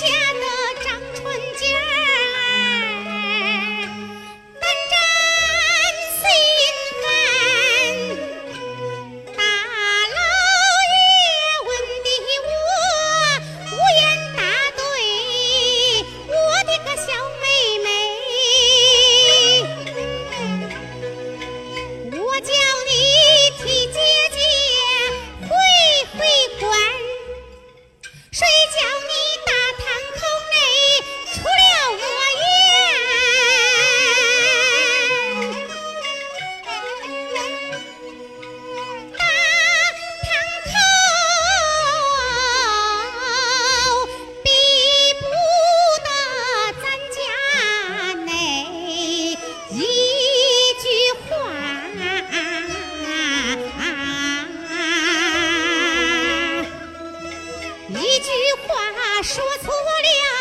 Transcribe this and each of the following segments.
吓得张春景胆战心烦大老爷问的我无言答对我的个小妹妹我叫你替姐姐回回关谁叫一句话说错了，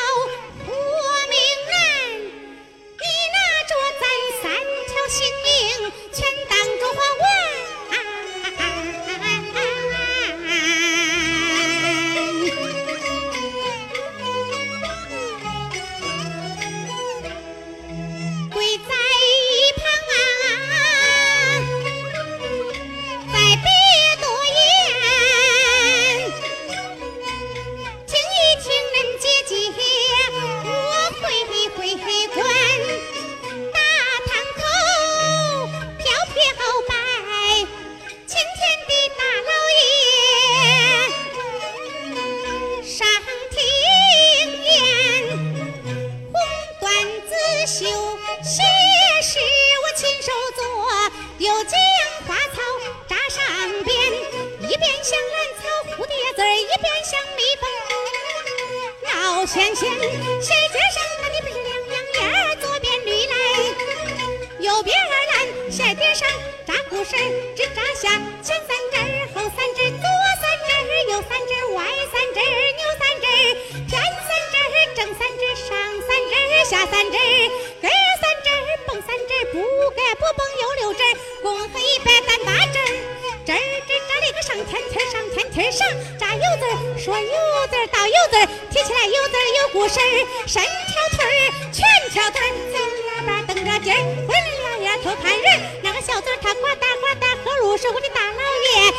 绣写是我亲手做，又将花草扎上边，一边像兰草蝴蝶字儿，一边像蜜蜂闹仙仙。谁街上那里不是两样眼儿，左边绿来，右边儿蓝，鞋底上扎故事儿，只扎下前三针儿，后三针儿，左三针儿，右三针儿，歪三针儿，扭三针儿，偏三针儿，正三针儿，上三针儿，下三针蹦又六针儿，共一百单八针儿，针儿针扎了个上天梯，上天梯上扎油子，说油子倒油子，提起来油子有故事儿，伸条腿儿，全条腿儿，走两边蹬着尖儿，混两眼偷看人儿，那个小嘴儿他呱嗒呱嗒，喝露是我的大老爷，